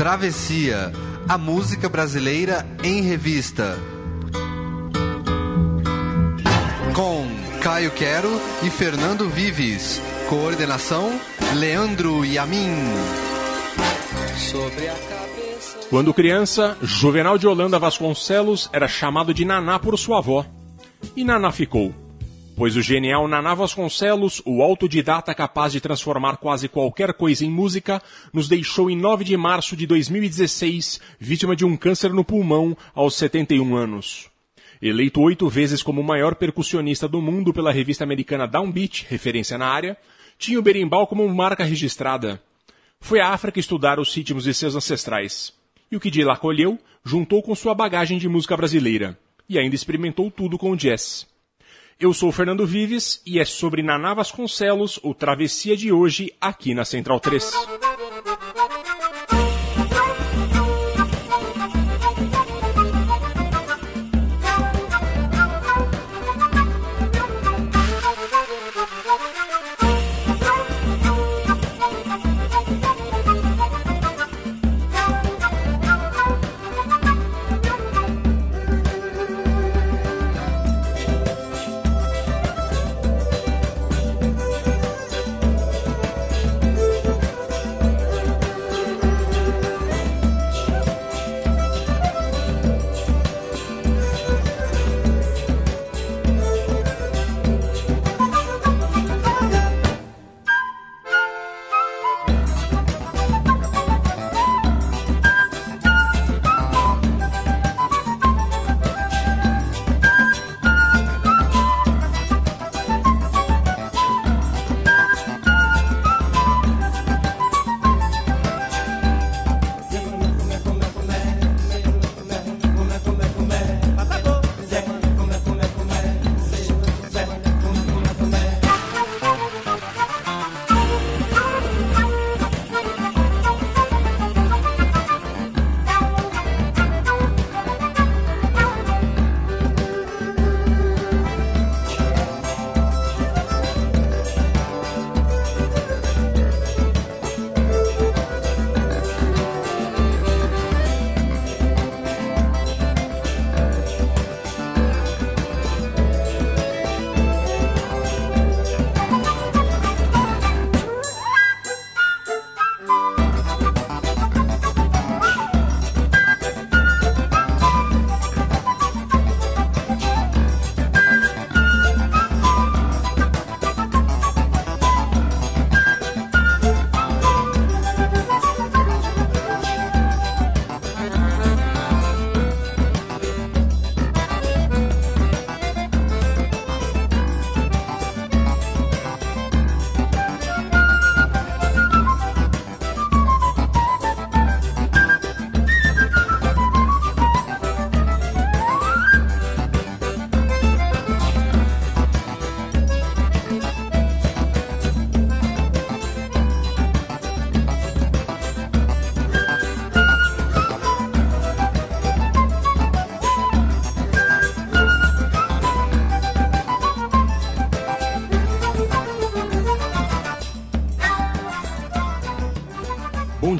Travessia, a música brasileira em revista. Com Caio Quero e Fernando Vives. Coordenação: Leandro Yamin. Quando criança, Juvenal de Holanda Vasconcelos era chamado de Naná por sua avó. E Naná ficou. Pois o genial Naná Vasconcelos, o autodidata capaz de transformar quase qualquer coisa em música, nos deixou em 9 de março de 2016, vítima de um câncer no pulmão, aos 71 anos. Eleito oito vezes como o maior percussionista do mundo pela revista americana Downbeat, referência na área, tinha o berimbau como marca registrada. Foi à África estudar os ritmos de seus ancestrais. E o que de lá colheu, juntou com sua bagagem de música brasileira. E ainda experimentou tudo com o jazz. Eu sou Fernando Vives e é sobre Naná Vasconcelos o Travessia de hoje aqui na Central 3.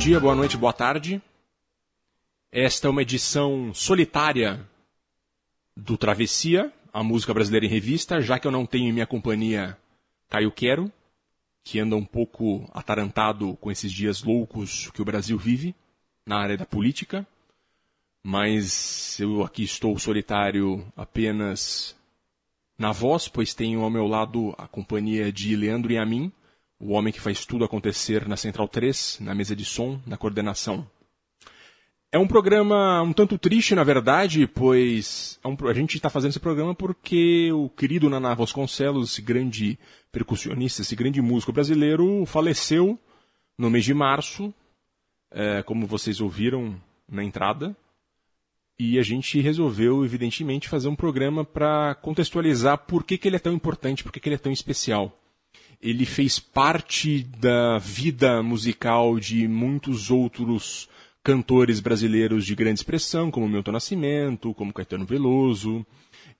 Dia, boa noite, boa tarde. Esta é uma edição solitária do Travessia, a música brasileira em revista, já que eu não tenho em minha companhia Caio Quero, que anda um pouco atarantado com esses dias loucos que o Brasil vive na área da política. Mas eu aqui estou solitário apenas na voz, pois tenho ao meu lado a companhia de Leandro e a mim, o homem que faz tudo acontecer na Central 3, na mesa de som, na coordenação. É um programa um tanto triste, na verdade, pois é a gente está fazendo esse programa porque o querido Naná Vasconcelos, esse grande percussionista, esse grande músico brasileiro, faleceu no mês de março, é, como vocês ouviram na entrada. E a gente resolveu, evidentemente, fazer um programa para contextualizar por que, que ele é tão importante, por que, que ele é tão especial ele fez parte da vida musical de muitos outros cantores brasileiros de grande expressão, como Milton Nascimento, como Caetano Veloso.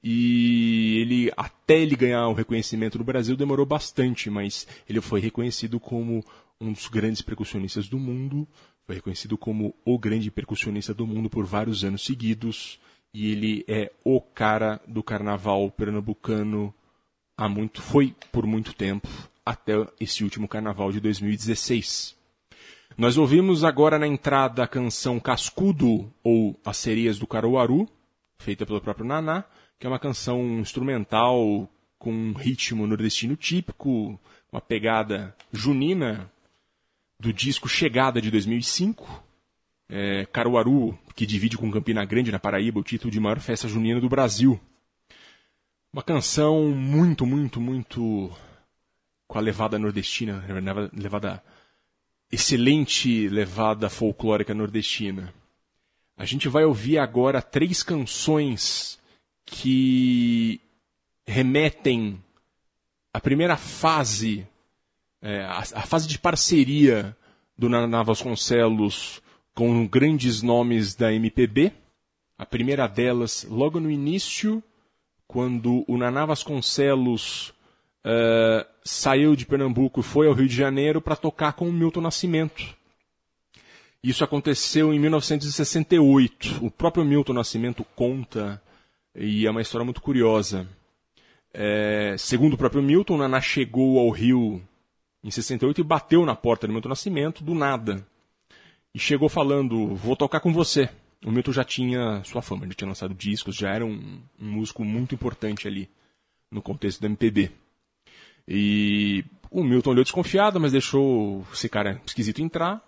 E ele, até ele ganhar o reconhecimento no Brasil, demorou bastante, mas ele foi reconhecido como um dos grandes percussionistas do mundo, foi reconhecido como o grande percussionista do mundo por vários anos seguidos, e ele é o cara do carnaval pernambucano há muito, foi por muito tempo, até esse último carnaval de 2016. Nós ouvimos agora na entrada a canção Cascudo, ou As Sereias do Caruaru, feita pelo próprio Naná, que é uma canção instrumental com um ritmo nordestino típico, uma pegada junina do disco Chegada de 2005. É, Caruaru, que divide com Campina Grande, na Paraíba, o título de maior festa junina do Brasil. Uma canção muito, muito, muito com a levada nordestina, levada excelente levada folclórica nordestina. A gente vai ouvir agora três canções que remetem à primeira fase, é, a, a, fase de parceria do Naná Vasconcelos com grandes nomes da MPB. A primeira delas, logo no início, quando o Naná Vasconcelos uh, saiu de Pernambuco e foi ao Rio de Janeiro para tocar com o Milton Nascimento. Isso aconteceu em 1968. O próprio Milton Nascimento conta e é uma história muito curiosa. É, segundo o próprio Milton, Naná chegou ao Rio em 68 e bateu na porta do Milton Nascimento do nada. E chegou falando: Vou tocar com você. O Milton já tinha sua fama, ele tinha lançado discos, já era um, um músico muito importante ali no contexto do MPB. E o Milton olhou desconfiado, mas deixou esse cara esquisito entrar.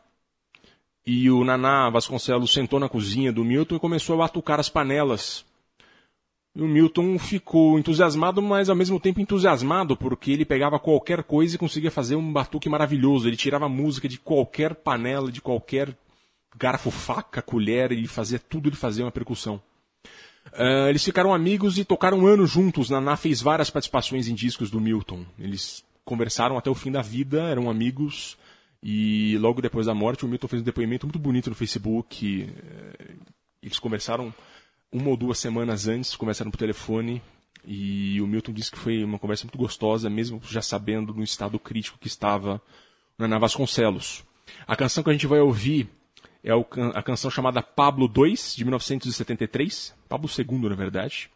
E o Naná Vasconcelos sentou na cozinha do Milton e começou a batucar as panelas e o Milton ficou entusiasmado, mas ao mesmo tempo entusiasmado, porque ele pegava qualquer coisa e conseguia fazer um batuque maravilhoso. Ele tirava música de qualquer panela, de qualquer garfo, faca, colher, e fazia tudo, ele fazia uma percussão. Uh, eles ficaram amigos e tocaram um ano juntos. Naná fez várias participações em discos do Milton. Eles conversaram até o fim da vida, eram amigos. E logo depois da morte, o Milton fez um depoimento muito bonito no Facebook. Eh, eles conversaram uma ou duas semanas antes, conversaram por telefone, e o Milton disse que foi uma conversa muito gostosa, mesmo já sabendo do estado crítico que estava na Ana Vasconcelos. A canção que a gente vai ouvir é a canção chamada Pablo II, de 1973, Pablo II, na verdade,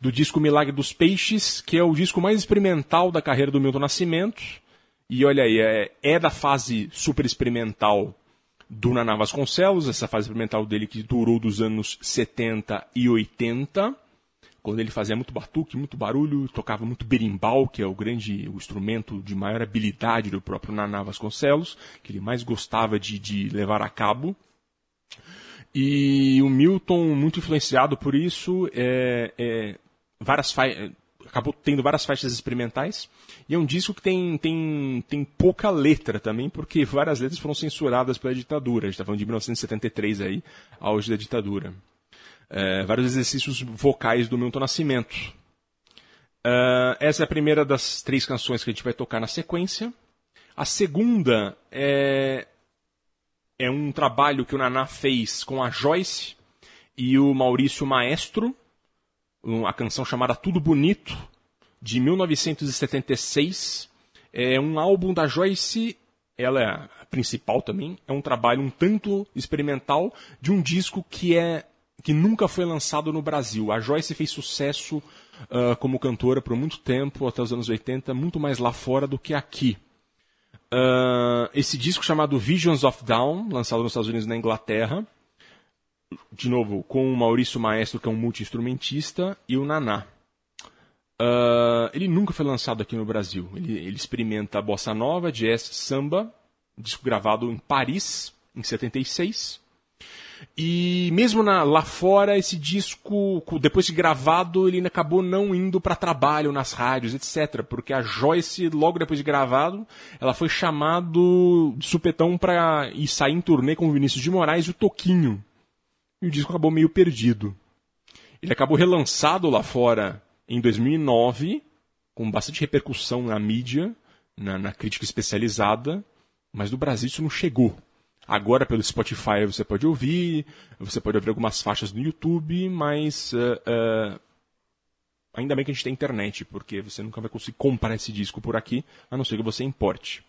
do disco Milagre dos Peixes, que é o disco mais experimental da carreira do Milton Nascimento. E olha aí, é, é da fase super experimental do Naná Vasconcelos, essa fase experimental dele que durou dos anos 70 e 80, quando ele fazia muito batuque, muito barulho, tocava muito berimbau, que é o grande o instrumento de maior habilidade do próprio Naná Vasconcelos, que ele mais gostava de, de levar a cabo. E o Milton, muito influenciado por isso, é, é, várias acabou tendo várias faixas experimentais. E é um disco que tem, tem, tem pouca letra também, porque várias letras foram censuradas pela ditadura. A gente está falando de 1973 aí, auge da ditadura. É, vários exercícios vocais do Milton Nascimento. Uh, essa é a primeira das três canções que a gente vai tocar na sequência. A segunda é, é um trabalho que o Naná fez com a Joyce e o Maurício Maestro, a canção chamada Tudo Bonito, de 1976. É um álbum da Joyce, ela é a principal também, é um trabalho um tanto experimental de um disco que é que nunca foi lançado no Brasil. A Joyce fez sucesso uh, como cantora por muito tempo, até os anos 80, muito mais lá fora do que aqui. Uh, esse disco chamado Visions of Dawn, lançado nos Estados Unidos e na Inglaterra, de novo, com o Maurício Maestro, que é um multi-instrumentista, e o Naná. Uh, ele nunca foi lançado aqui no Brasil. Ele, ele experimenta bossa nova, jazz, samba, disco gravado em Paris, em 76. E mesmo na, lá fora, esse disco, depois de gravado, ele acabou não indo para trabalho nas rádios, etc. Porque a Joyce, logo depois de gravado, ela foi chamado de supetão para ir sair em turnê com o Vinícius de Moraes e o Toquinho. E o disco acabou meio perdido. Ele acabou relançado lá fora em 2009, com bastante repercussão na mídia, na, na crítica especializada, mas no Brasil isso não chegou. Agora pelo Spotify você pode ouvir, você pode ouvir algumas faixas no YouTube, mas uh, uh, ainda bem que a gente tem internet, porque você nunca vai conseguir comprar esse disco por aqui, a não ser que você importe.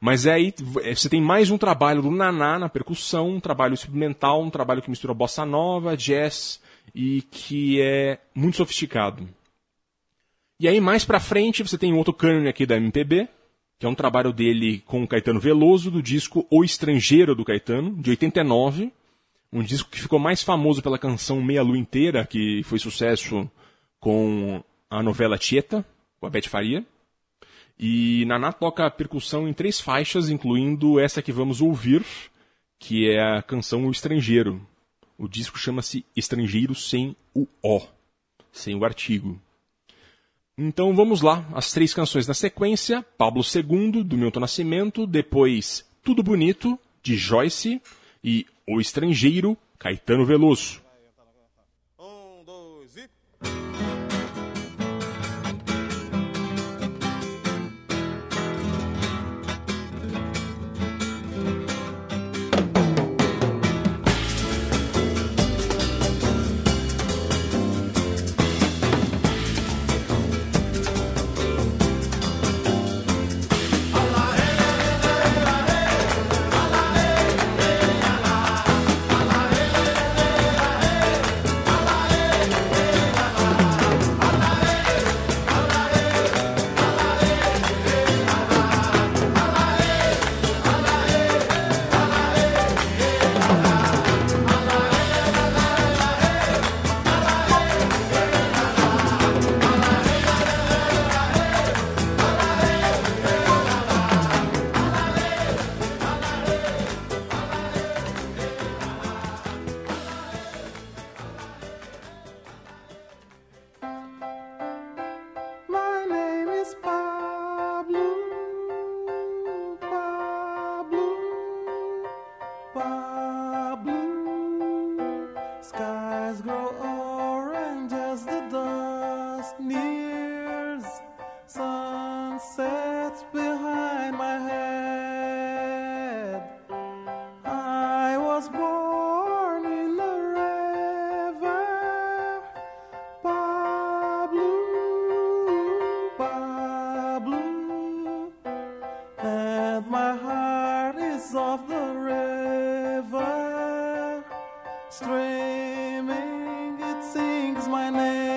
Mas é aí é, você tem mais um trabalho do Naná na percussão, um trabalho experimental, um trabalho que mistura bossa nova, jazz e que é muito sofisticado. E aí mais pra frente você tem outro cânone aqui da MPB, que é um trabalho dele com o Caetano Veloso, do disco O Estrangeiro do Caetano, de 89. Um disco que ficou mais famoso pela canção Meia Lua Inteira, que foi sucesso com a novela Tieta, com a Beth Faria. E Naná toca percussão em três faixas, incluindo essa que vamos ouvir, que é a canção O Estrangeiro. O disco chama-se Estrangeiro sem o O, sem o artigo. Então vamos lá, as três canções na sequência: Pablo II, do Milton Nascimento, depois Tudo Bonito, de Joyce, e O Estrangeiro, Caetano Veloso. streaming, it sings my name.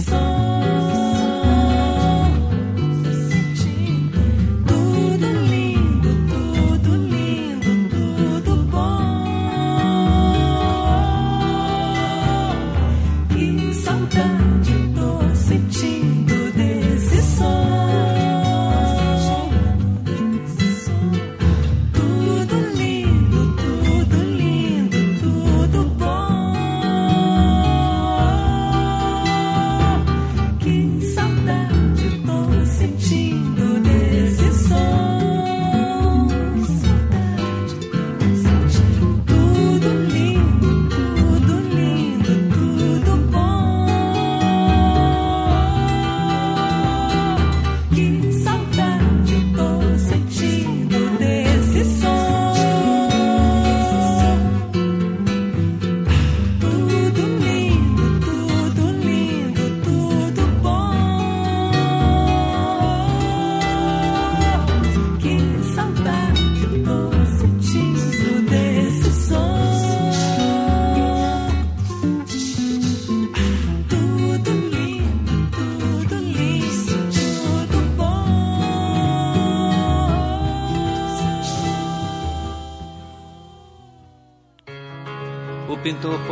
song.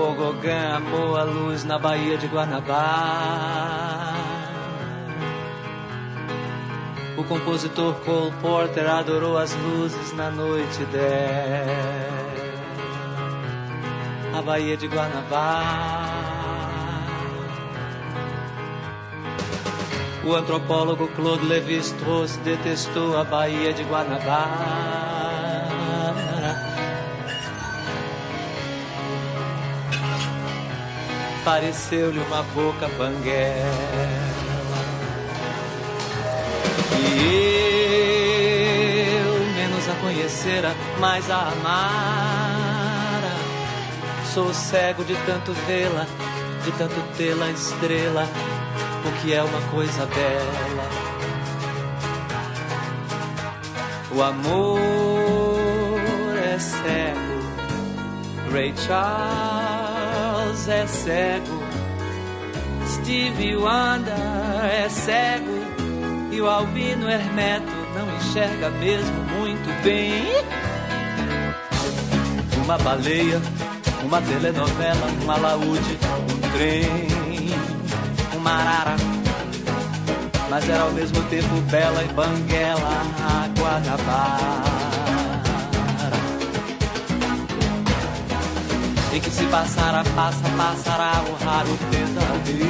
Pogogã amou a luz na Baía de Guanabara. O compositor Cole Porter adorou as luzes na noite dela. A Baía de Guanabara. O antropólogo Claude Lévi-Strauss detestou a Baía de Guanabara. Pareceu-lhe uma boca banguela. E eu, menos a conhecera, mais a amara. Sou cego de tanto vê-la, de tanto tê-la estrela, o que é uma coisa bela. O amor é cego, Ray Charles é cego, Steve Wonder é cego e o Albino Hermeto não enxerga mesmo muito bem. Uma baleia, uma telenovela, um alaúde, um trem, uma arara. Mas era ao mesmo tempo bela e banguela, água na E que se passar a passa, passará o raro pesadelo.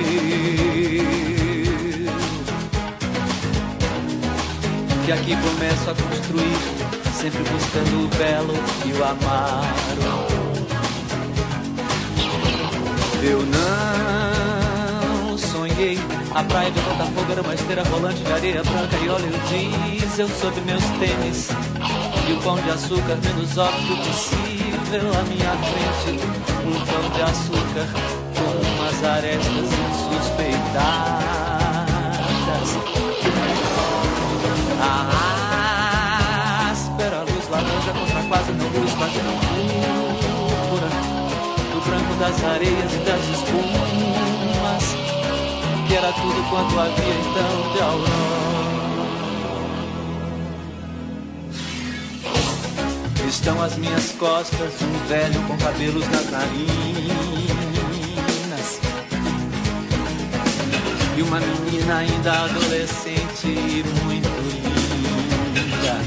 Que aqui começo a construir, sempre buscando o belo e o amaro. Eu não sonhei. A praia de Botafogo era uma esteira rolante de areia branca e óleo diesel sobre meus tênis. E o pão de açúcar menos óbvio possível à minha frente um pão de açúcar com umas arestas insuspeitadas. A áspera luz laranja contra quase não luz, quase não do branco das areias e das espumas, que era tudo quanto havia então de aurora. Estão as minhas costas, um velho com cabelos nas narinas. E uma menina ainda adolescente e muito linda.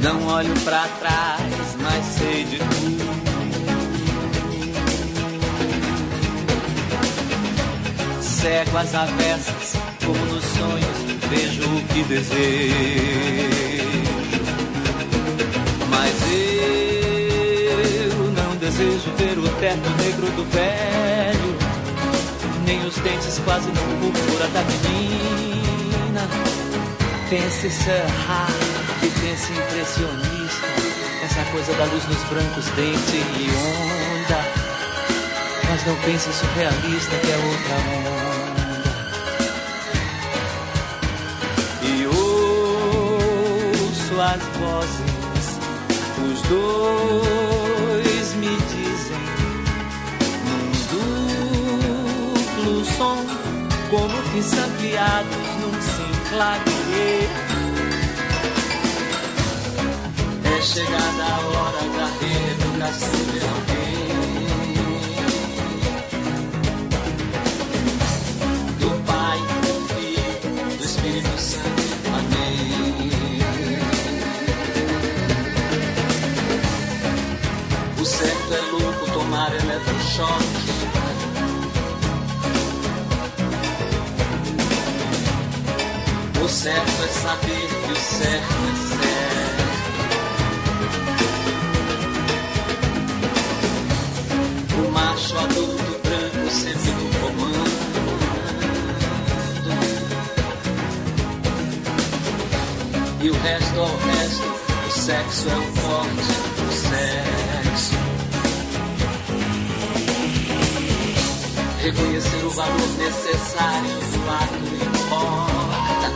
Não olho para trás, mas sei de tudo. Cego as avessas, como nos sonhos vejo o que desejo. Mas eu não desejo ver o teto negro do velho, nem os dentes quase no púrpura da menina. Pense serrar e pense impressionista, essa coisa da luz nos brancos, dente e onda. Mas não pense surrealista que é outra onda. As vozes. Os dois me dizem num duplo som, como que ampliados num simplagueiro. É chegada a hora da reeducação de alguém. Do Pai, do Filho, do Espírito Santo. Eletrochoque. O certo é saber que o certo é certo. O macho adulto branco sempre no comando. E o resto ao resto, o sexo é o forte, Reconhecer o valor necessário do ato importa.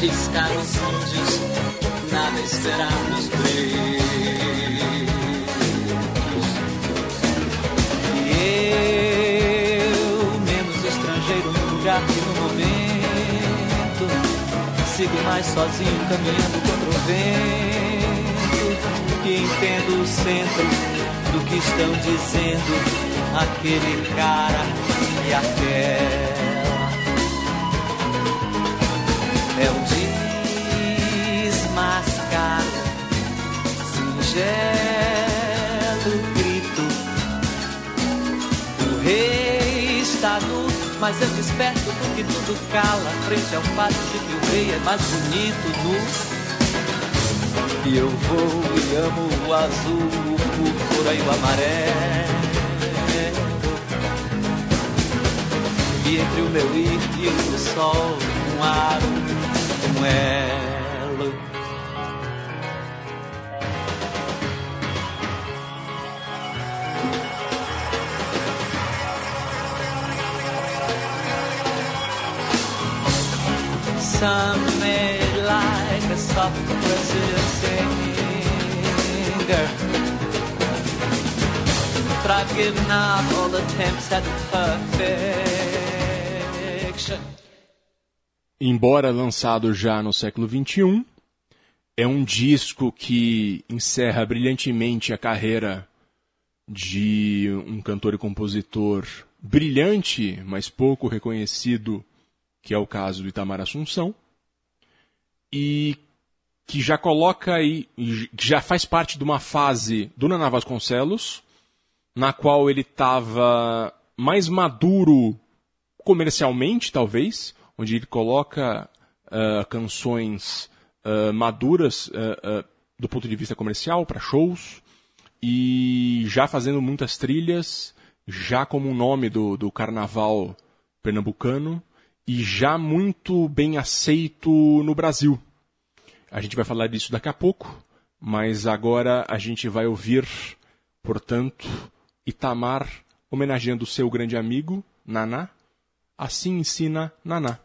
Riscar os índios, nada esperar nos brilhos. E eu, menos estrangeiro no lugar que no momento, sigo mais sozinho caminhando contra o vento. E entendo o centro do que estão dizendo aquele cara e aquela. É um desmascaro, singelo grito. O rei está nu, mas eu desperto do que tudo cala. Frente ao fato de que o rei é mais bonito nu. E eu vou e amo o azul, o púrpura e o amarelo. E entre o meu ir e o sol, um aro, um elo. Some singer. But I've given up all attempts at perfection. Embora lançado já no século XXI, é um disco que encerra brilhantemente a carreira de um cantor e compositor brilhante, mas pouco reconhecido, que é o caso do Itamar Assunção, e que já coloca aí, que já faz parte de uma fase do Naná Vasconcelos, na qual ele estava mais maduro comercialmente, talvez, onde ele coloca uh, canções uh, maduras uh, do ponto de vista comercial para shows e já fazendo muitas trilhas, já como um nome do, do carnaval pernambucano e já muito bem aceito no Brasil. A gente vai falar disso daqui a pouco, mas agora a gente vai ouvir, portanto, Itamar homenageando seu grande amigo, Naná. Assim ensina Naná.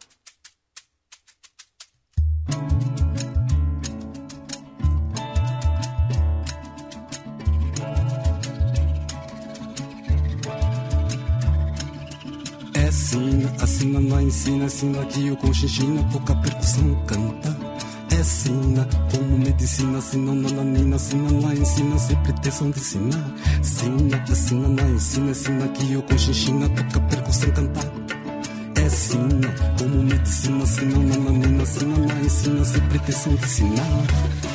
É sina, assim Naná ensina, ensina que o conchinchina, pouca percussão canta. É sina, como medicina, sina, nananina, sina, lá ensina, sem pretensão de ensinar. Sina, assim Naná ensina, ensina que o conchinchina, pouca percussão canta. É sina, como medicina, sina, nananina, sina, lá ensina, sem pretensão de ensinar.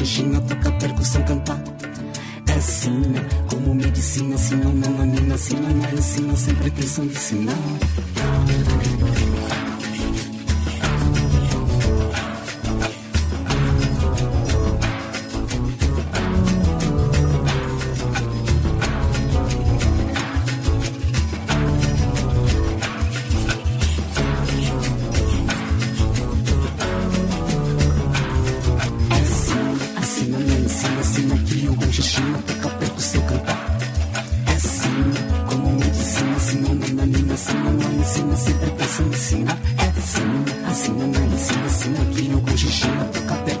Que o conchinchina que eu com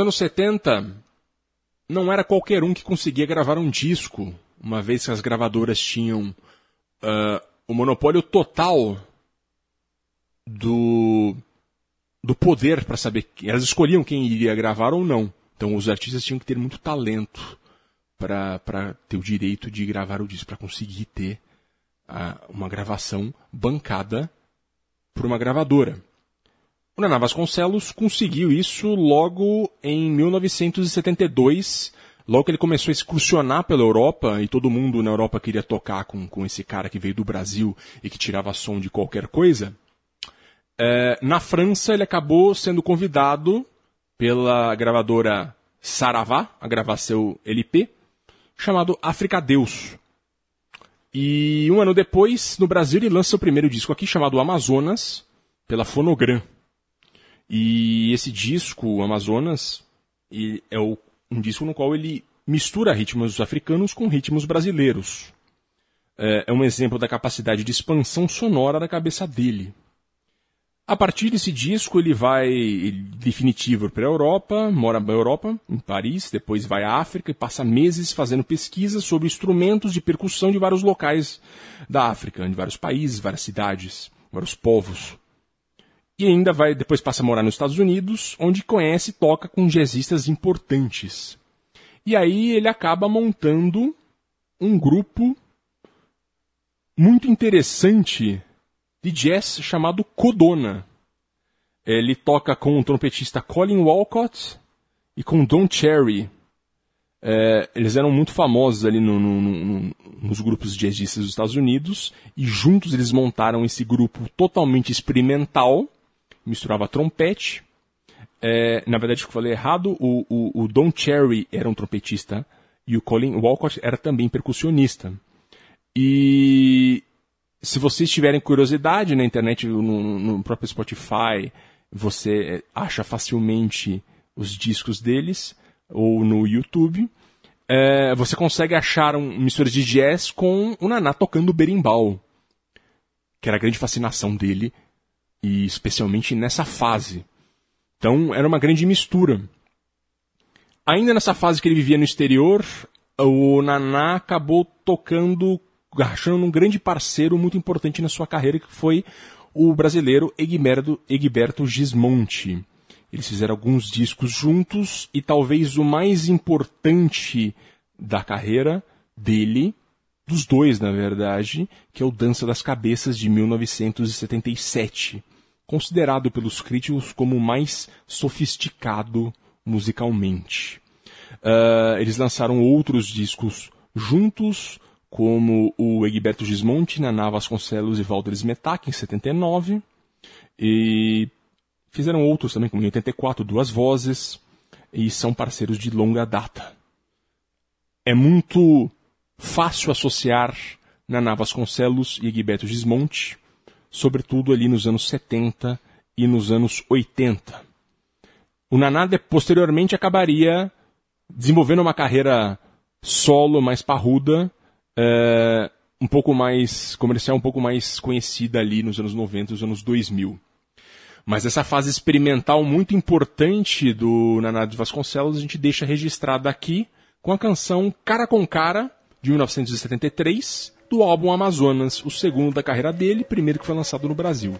Nos anos 70, não era qualquer um que conseguia gravar um disco, uma vez que as gravadoras tinham uh, o monopólio total do, do poder para saber. Elas escolhiam quem iria gravar ou não. Então os artistas tinham que ter muito talento para ter o direito de gravar o disco, para conseguir ter uh, uma gravação bancada por uma gravadora. O Naná Vasconcelos conseguiu isso logo em 1972, logo que ele começou a excursionar pela Europa, e todo mundo na Europa queria tocar com, com esse cara que veio do Brasil e que tirava som de qualquer coisa. É, na França, ele acabou sendo convidado pela gravadora Saravá a gravar seu LP, chamado África Deus. E um ano depois, no Brasil, ele lança o primeiro disco aqui, chamado Amazonas, pela Fonogram. E esse disco, Amazonas, é um disco no qual ele mistura ritmos africanos com ritmos brasileiros. É, é um exemplo da capacidade de expansão sonora da cabeça dele. A partir desse disco, ele vai definitivo para a Europa, mora na Europa, em Paris, depois vai à África e passa meses fazendo pesquisas sobre instrumentos de percussão de vários locais da África, de vários países, várias cidades, vários povos. E ainda vai, depois passa a morar nos Estados Unidos, onde conhece e toca com jazzistas importantes. E aí ele acaba montando um grupo muito interessante de jazz chamado Codona. Ele toca com o trompetista Colin Walcott e com Don Cherry. É, eles eram muito famosos ali no, no, no, nos grupos jazzistas dos Estados Unidos e juntos eles montaram esse grupo totalmente experimental misturava trompete. É, na verdade, eu falei errado, o, o, o, Don Cherry era um trompetista e o Colin Walcott era também percussionista. E se vocês tiverem curiosidade na internet, no, no próprio Spotify, você acha facilmente os discos deles, ou no YouTube. É, você consegue achar um mistura de jazz com o Naná tocando berimbau, que era a grande fascinação dele e especialmente nessa fase. Então era uma grande mistura. Ainda nessa fase que ele vivia no exterior, o Naná acabou tocando, achando um grande parceiro muito importante na sua carreira, que foi o brasileiro Egberto, Egberto Gismonti. Eles fizeram alguns discos juntos e talvez o mais importante da carreira dele, dos dois na verdade, que é o Dança das Cabeças de 1977 considerado pelos críticos como o mais sofisticado musicalmente. Uh, eles lançaram outros discos juntos, como o Egberto Gismonti, Naná Vasconcelos e Valdir Smetak, em 79. E Fizeram outros também, como em 84, Duas Vozes, e são parceiros de longa data. É muito fácil associar Naná Vasconcelos e Egberto Gismonte, sobretudo ali nos anos 70 e nos anos 80. O Naná posteriormente acabaria desenvolvendo uma carreira solo mais parruda, é, um pouco mais comercial, um pouco mais conhecida ali nos anos 90 e nos anos 2000. Mas essa fase experimental muito importante do Naná de Vasconcelos a gente deixa registrada aqui com a canção Cara com Cara, de 1973, do álbum Amazonas, o segundo da carreira dele, primeiro que foi lançado no Brasil.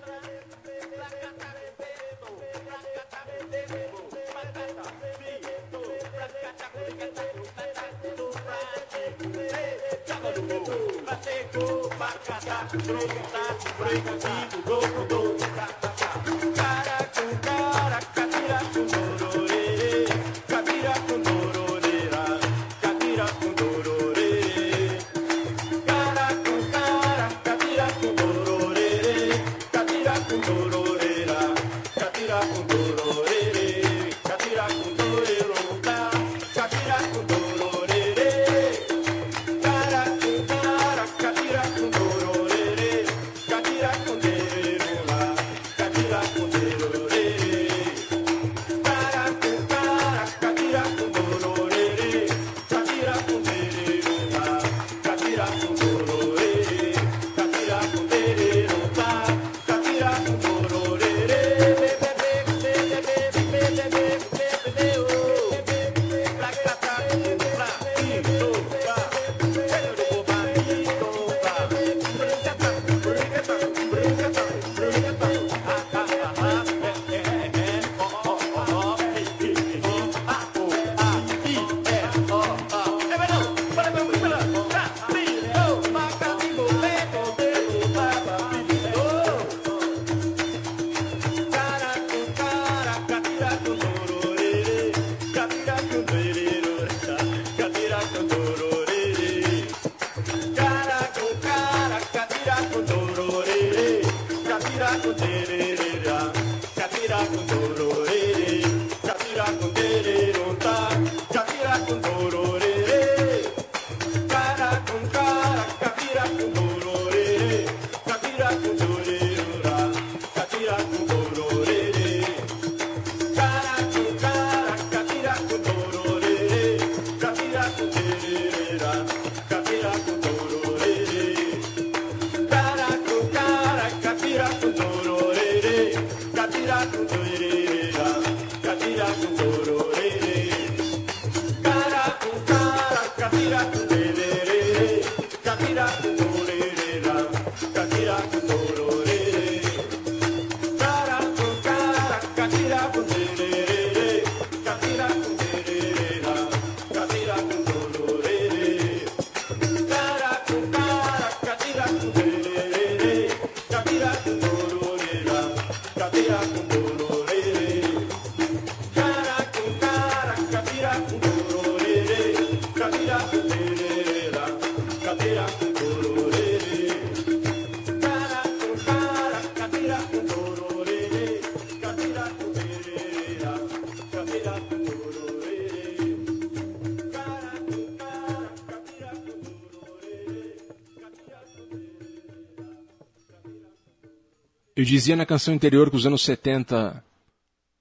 Eu dizia na canção anterior que os anos 70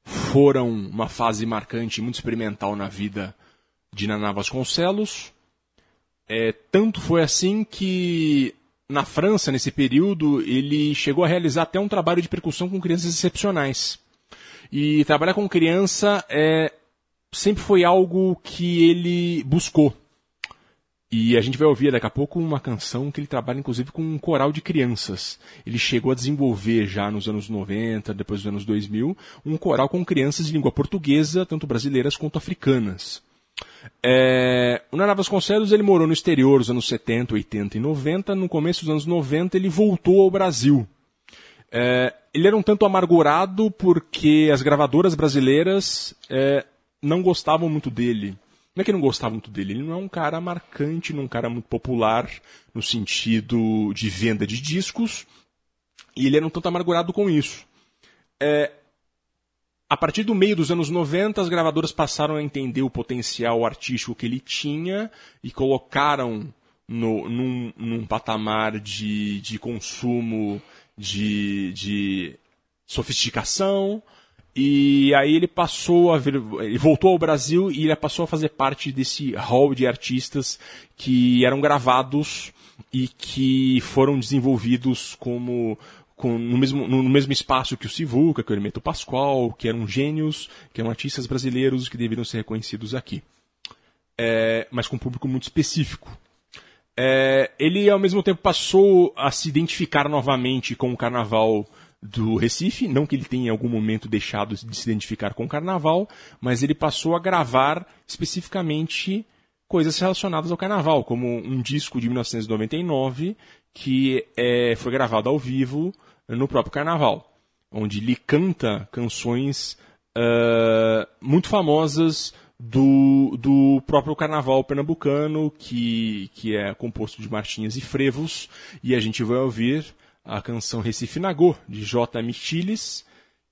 foram uma fase marcante, muito experimental na vida de Naná Vasconcelos. É, tanto foi assim que na França, nesse período, ele chegou a realizar até um trabalho de percussão com crianças excepcionais. E trabalhar com criança é, sempre foi algo que ele buscou. E a gente vai ouvir daqui a pouco uma canção que ele trabalha inclusive com um coral de crianças. Ele chegou a desenvolver já nos anos 90, depois dos anos 2000, um coral com crianças de língua portuguesa, tanto brasileiras quanto africanas. É... O Naná Vasconcelos ele morou no exterior nos anos 70, 80 e 90. No começo dos anos 90 ele voltou ao Brasil. É... Ele era um tanto amargurado porque as gravadoras brasileiras é... não gostavam muito dele não é que não gostava muito dele, ele não é um cara marcante, não é um cara muito popular no sentido de venda de discos, e ele era um tanto amargurado com isso. É, a partir do meio dos anos 90, as gravadoras passaram a entender o potencial artístico que ele tinha e colocaram no, num, num patamar de, de consumo, de, de sofisticação. E aí ele passou a ver, ele voltou ao Brasil e ele passou a fazer parte desse hall de artistas que eram gravados e que foram desenvolvidos como com, no, mesmo, no, mesmo espaço que o Sivuca, que o Hermeto Pascoal, que eram gênios, que eram artistas brasileiros que deveriam ser reconhecidos aqui. É, mas com um público muito específico. É, ele, ao mesmo tempo, passou a se identificar novamente com o carnaval do Recife, não que ele tenha em algum momento deixado de se identificar com o carnaval, mas ele passou a gravar especificamente coisas relacionadas ao carnaval, como um disco de 1999 que é, foi gravado ao vivo no próprio carnaval, onde ele canta canções uh, muito famosas do, do próprio carnaval pernambucano, que, que é composto de marchinhas e frevos, e a gente vai ouvir a canção Recife Nagô, de J. Michiles,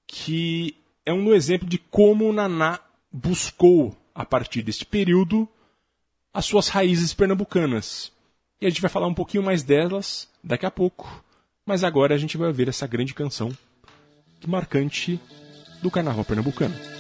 que é um exemplo de como o Naná buscou, a partir deste período, as suas raízes pernambucanas. E a gente vai falar um pouquinho mais delas daqui a pouco. Mas agora a gente vai ouvir essa grande canção marcante do carnaval pernambucano.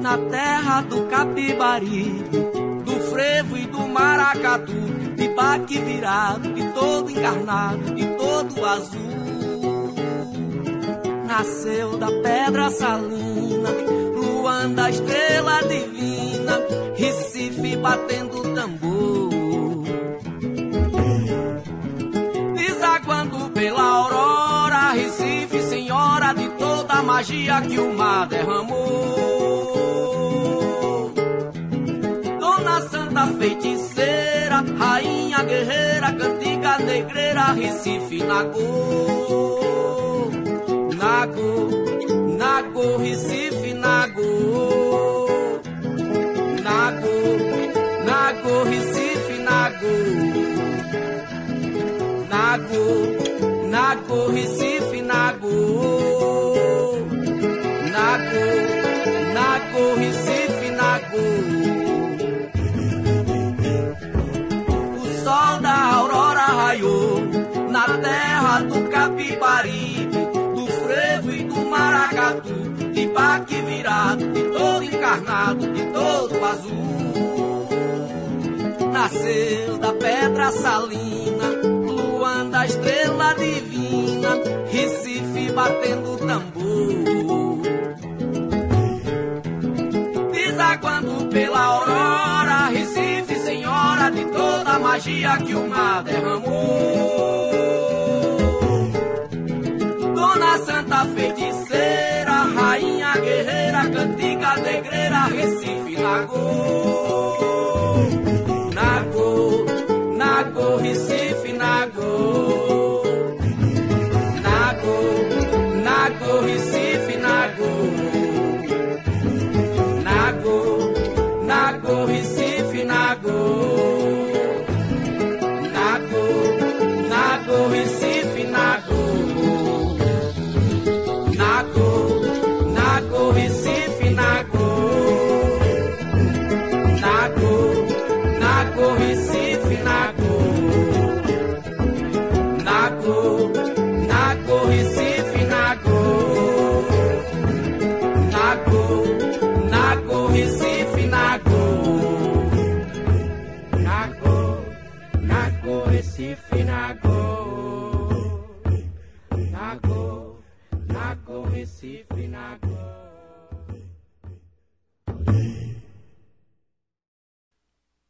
Na terra do Capibaribe frevo e do maracatu, de baque virado, de todo encarnado, de todo azul. Nasceu da pedra salina, Luanda, estrela divina, Recife batendo tambor. Desaguando pela aurora, Recife, senhora de toda a magia que o mar derramou. Feiticeira, rainha guerreira, cantiga negreira, Recife, Nagô. Nagô, Nagô, Recife, Nagô. Nagô, Nagô, Recife, Nagô. Nagô, Nagô, Recife, baque virado, de todo encarnado, de todo azul. Nasceu da pedra salina, Luanda, estrela divina, Recife batendo tambor. Desaguando pela aurora, Recife senhora de toda a magia que o mar derramou. Pedreira, Cantiga, Negreira, Recife, Lagoa. Nago, Nago, Recife.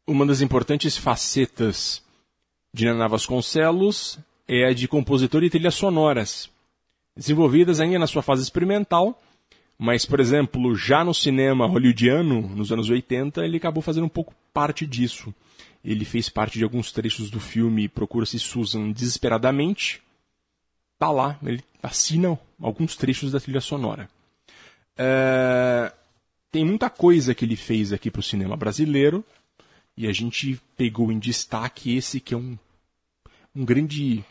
Uma das importantes facetas de Naná Vasconcelos é a de compositor e trilhas sonoras, desenvolvidas ainda na sua fase experimental, mas, por exemplo, já no cinema hollywoodiano, nos anos 80, ele acabou fazendo um pouco parte disso. Ele fez parte de alguns trechos do filme Procura-se Susan Desesperadamente, tá lá, ele assina alguns trechos da trilha sonora. É, tem muita coisa que ele fez aqui para o cinema brasileiro e a gente pegou em destaque esse que é um, um grande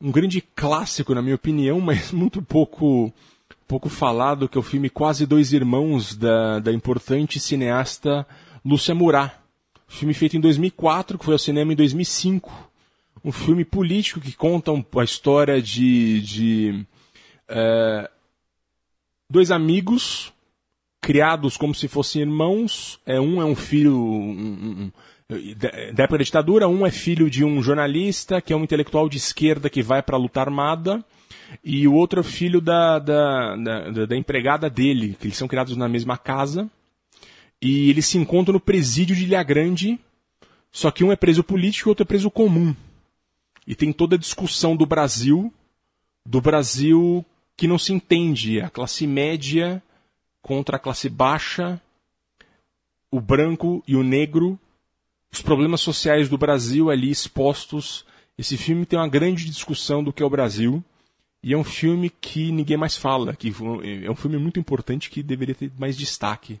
um grande clássico na minha opinião, mas muito pouco pouco falado que é o filme Quase Dois Irmãos da, da importante cineasta Lúcia Murat. Filme feito em 2004, que foi ao cinema em 2005. Um filme político que conta a história de, de é, dois amigos criados como se fossem irmãos. É, um é um filho um, um, da época da ditadura, um é filho de um jornalista que é um intelectual de esquerda que vai para a luta armada, e o outro é filho da, da, da, da, empregada dele, que eles são criados na mesma casa, e eles se encontram no presídio de Ilha Grande, só que um é preso político e o outro é preso comum. E tem toda a discussão do Brasil, do Brasil que não se entende, a classe média contra a classe baixa, o branco e o negro, os problemas sociais do Brasil ali expostos. Esse filme tem uma grande discussão do que é o Brasil. E é um filme que ninguém mais fala, que é um filme muito importante que deveria ter mais destaque.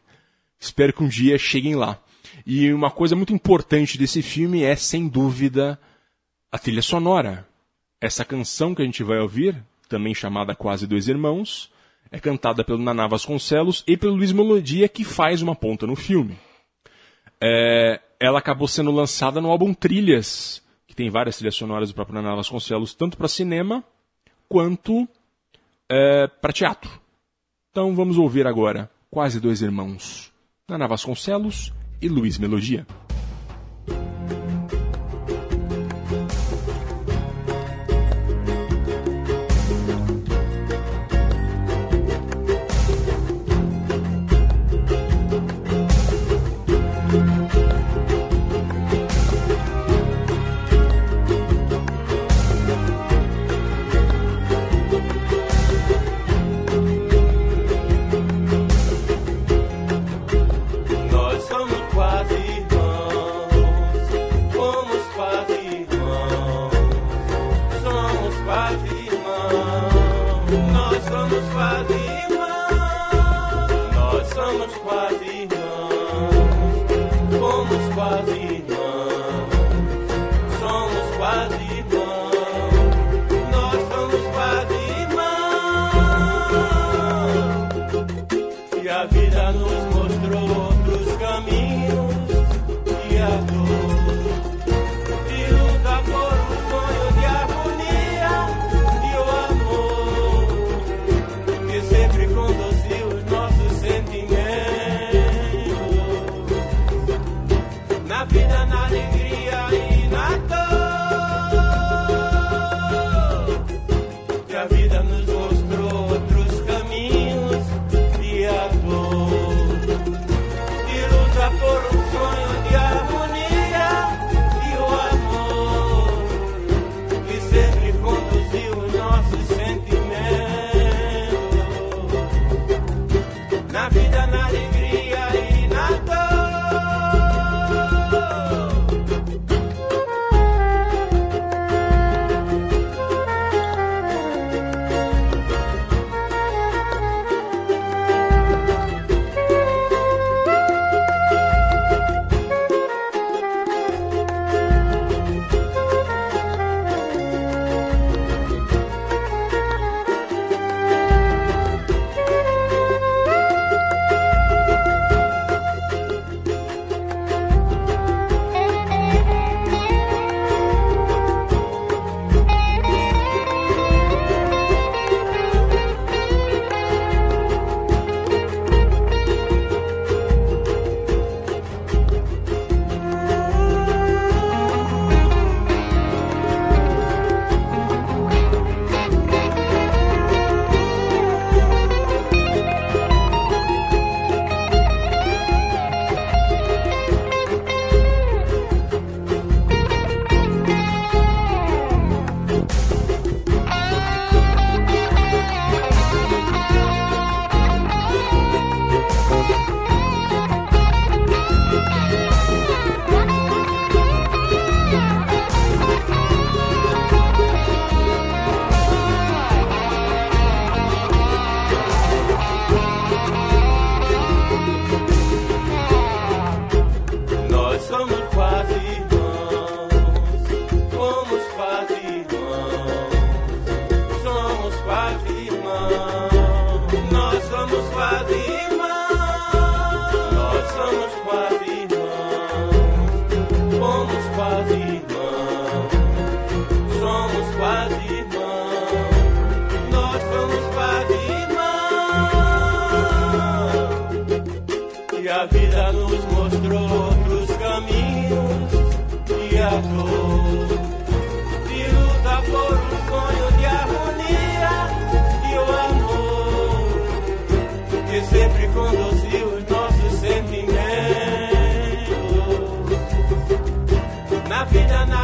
Espero que um dia cheguem lá. E uma coisa muito importante desse filme é, sem dúvida, a trilha sonora. Essa canção que a gente vai ouvir, também chamada Quase Dois Irmãos, é cantada pelo Naná Vasconcelos e pelo Luiz Melodia, que faz uma ponta no filme. É, ela acabou sendo lançada no álbum Trilhas, que tem várias trilhas sonoras do próprio Naná Vasconcelos, tanto para cinema quanto é, para teatro. Então vamos ouvir agora Quase Dois Irmãos, Naná Vasconcelos e Luiz Melodia.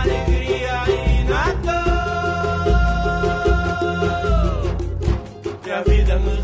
alegria e na dor. Que a vida nos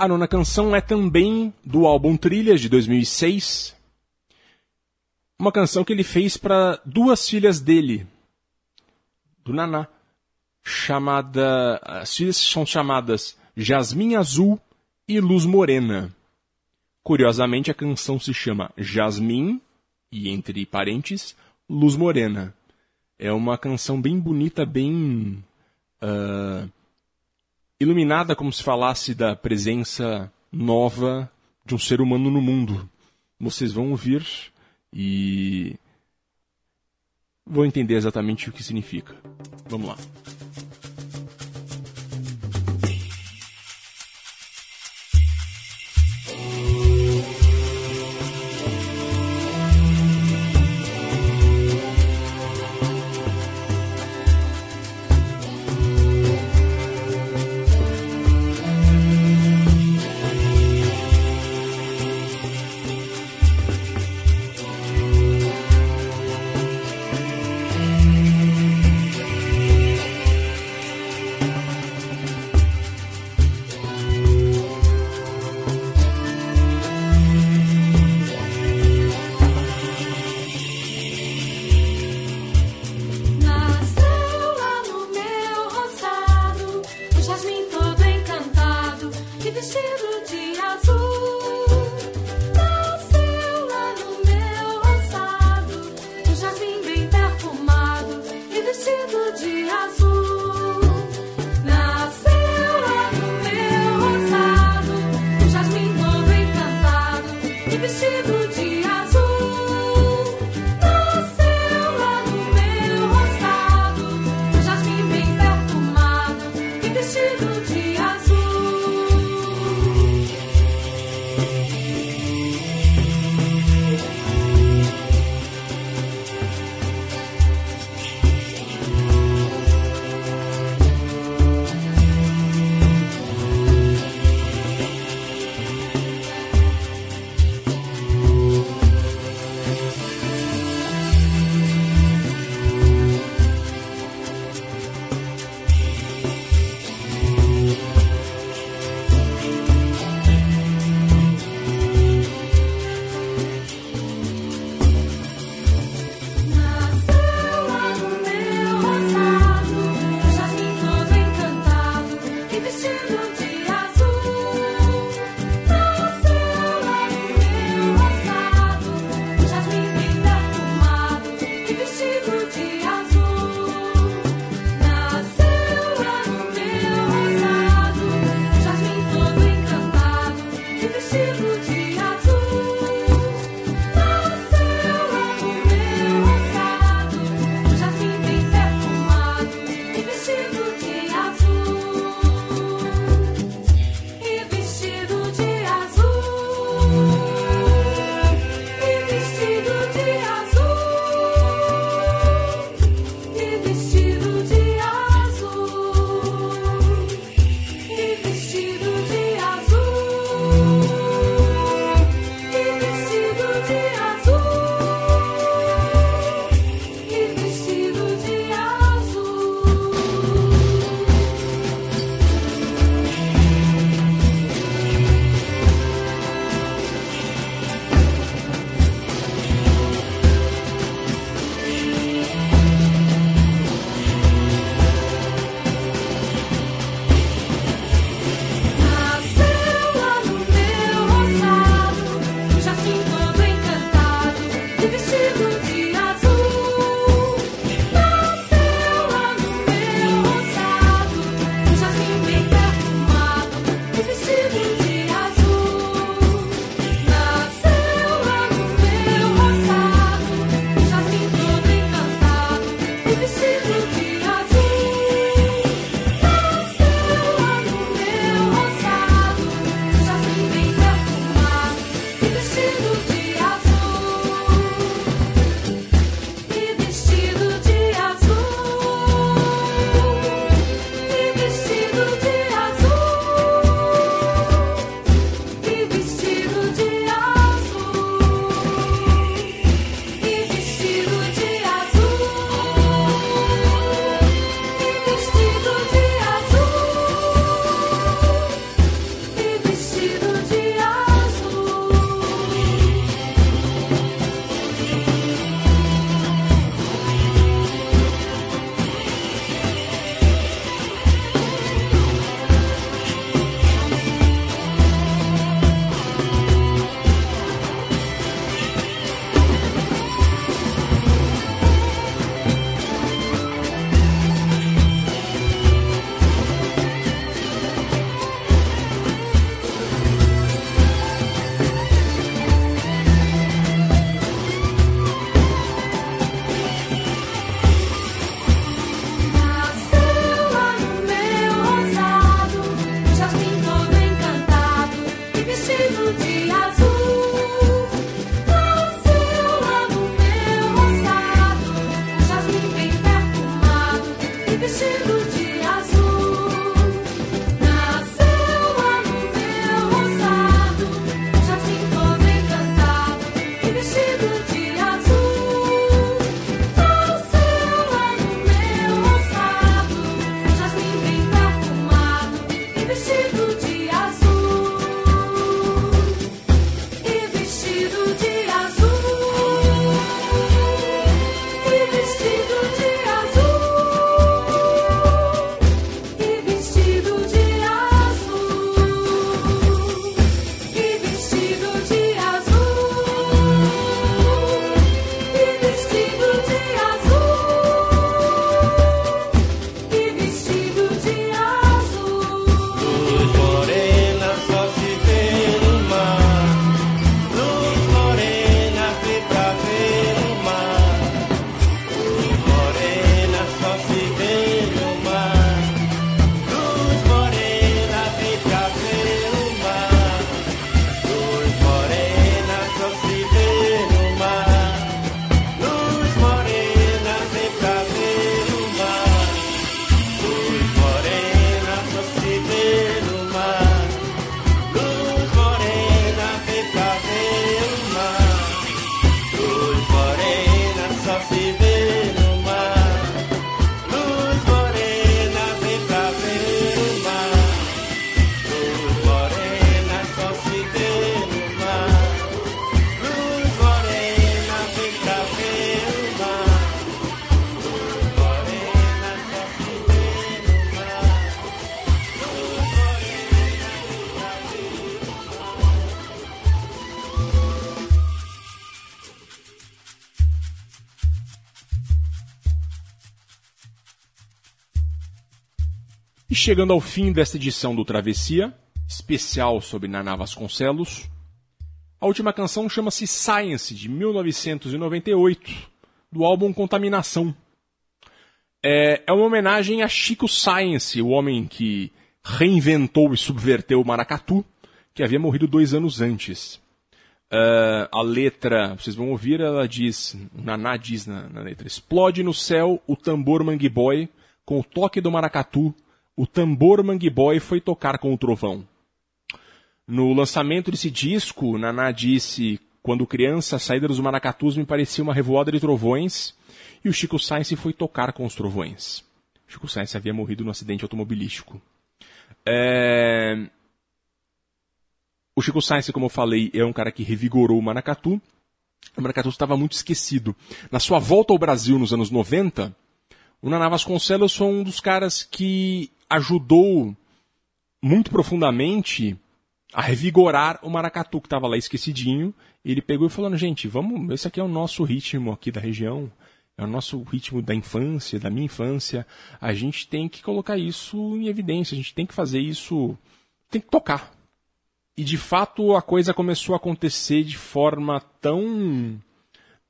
A nona canção é também do álbum Trilhas de 2006. Uma canção que ele fez para duas filhas dele, do Naná, chamada, as filhas são chamadas Jasmim Azul e Luz Morena. Curiosamente, a canção se chama Jasmim e entre parênteses Luz Morena. É uma canção bem bonita, bem ah, iluminada como se falasse da presença nova de um ser humano no mundo. Vocês vão ouvir e vão entender exatamente o que significa. Vamos lá. Chegando ao fim desta edição do Travessia, especial sobre Naná Vasconcelos, a última canção chama-se Science, de 1998, do álbum Contaminação. É, é uma homenagem a Chico Science, o homem que reinventou e subverteu o maracatu, que havia morrido dois anos antes. É, a letra, vocês vão ouvir, ela diz, Naná diz na, na letra, explode no céu o tambor mangue boy, com o toque do maracatu, o tambor mangue boy foi tocar com o trovão. No lançamento desse disco, Naná disse, quando criança, a saída dos maracatus me parecia uma revoada de trovões, e o Chico Sainz foi tocar com os trovões. Chico Sainz havia morrido no acidente automobilístico. É... O Chico Sainz, como eu falei, é um cara que revigorou o maracatu. O maracatu estava muito esquecido. Na sua volta ao Brasil nos anos 90, o Naná Vasconcelos foi um dos caras que ajudou muito profundamente a revigorar o maracatu que estava lá esquecidinho. Ele pegou e falou: gente, vamos, esse aqui é o nosso ritmo aqui da região, é o nosso ritmo da infância, da minha infância. A gente tem que colocar isso em evidência, a gente tem que fazer isso, tem que tocar. E de fato a coisa começou a acontecer de forma tão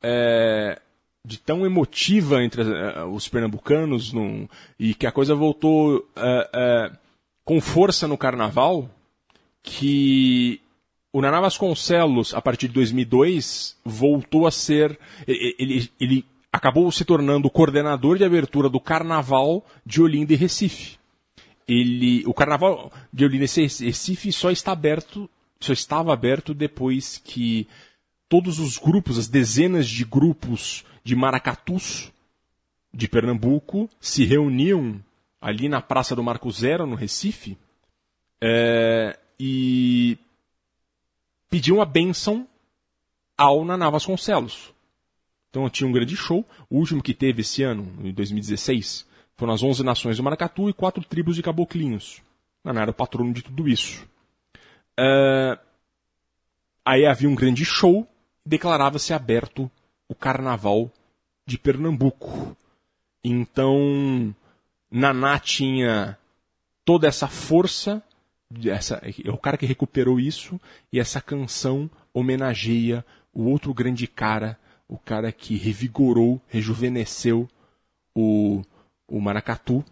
é, de tão emotiva entre uh, os pernambucanos num, e que a coisa voltou uh, uh, com força no carnaval que o Naná Vasconcelos, a partir de 2002, voltou a ser. Ele, ele acabou se tornando o coordenador de abertura do Carnaval de Olinda e Recife. Ele, o Carnaval de Olinda e Recife só está aberto, só estava aberto depois que todos os grupos, as dezenas de grupos de maracatus de Pernambuco se reuniam ali na Praça do Marco Zero, no Recife, é, e pediam a bênção ao Naná Vasconcelos. Então tinha um grande show, o último que teve esse ano, em 2016, foram as 11 nações do Maracatu e quatro tribos de caboclinhos. Naná era o patrono de tudo isso. É, aí havia um grande show, declarava-se aberto o Carnaval de Pernambuco. Então, Naná tinha toda essa força, essa, é o cara que recuperou isso, e essa canção homenageia o outro grande cara, o cara que revigorou, rejuvenesceu o, o maracatu,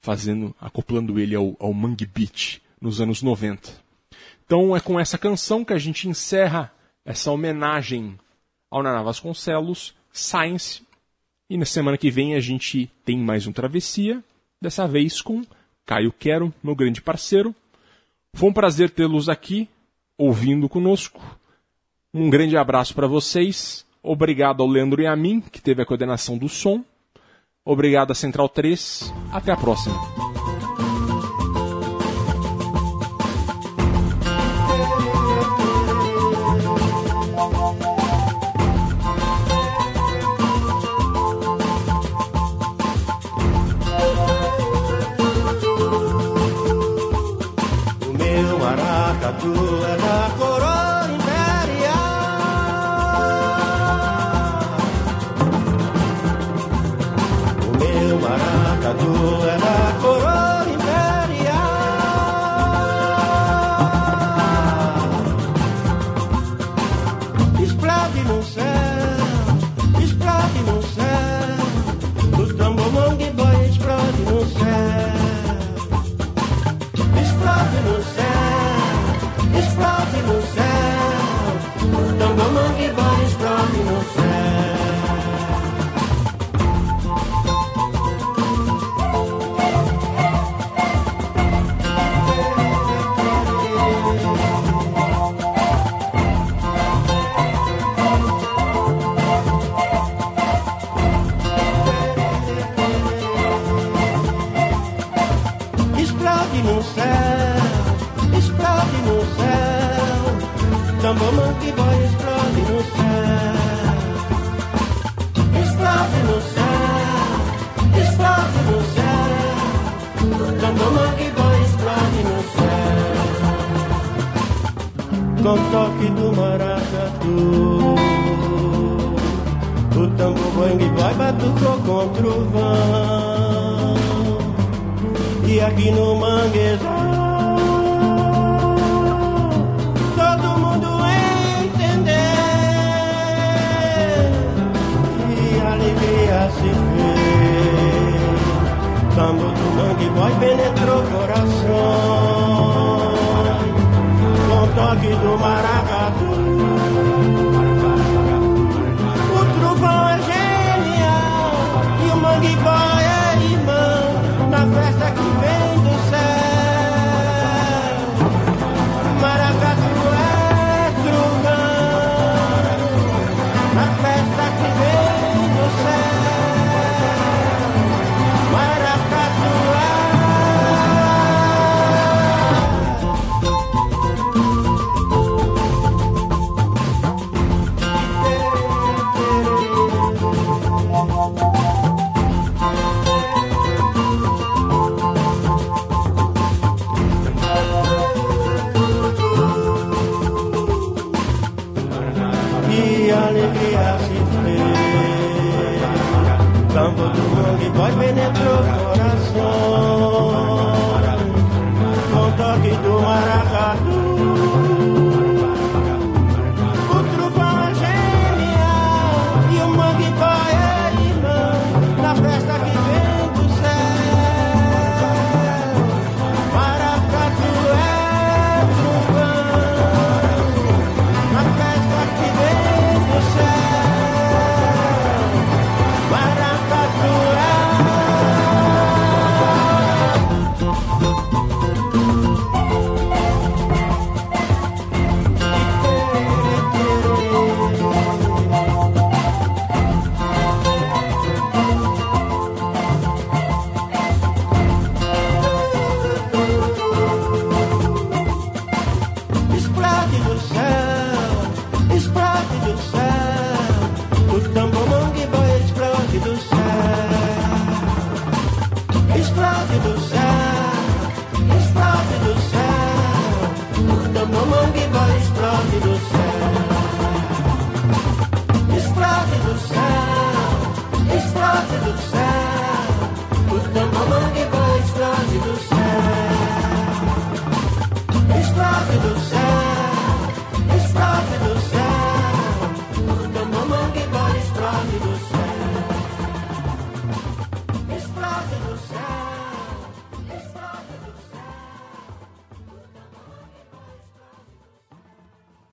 fazendo, acoplando ele ao, ao mangue beat nos anos 90. Então é com essa canção que a gente encerra essa homenagem ao Naná Vasconcelos, Science. E na semana que vem a gente tem mais um Travessia, dessa vez com Caio Quero, meu grande parceiro. Foi um prazer tê-los aqui, ouvindo conosco. Um grande abraço para vocês. Obrigado ao Leandro e a mim, que teve a coordenação do som. Obrigado à Central 3. Até a próxima. adore.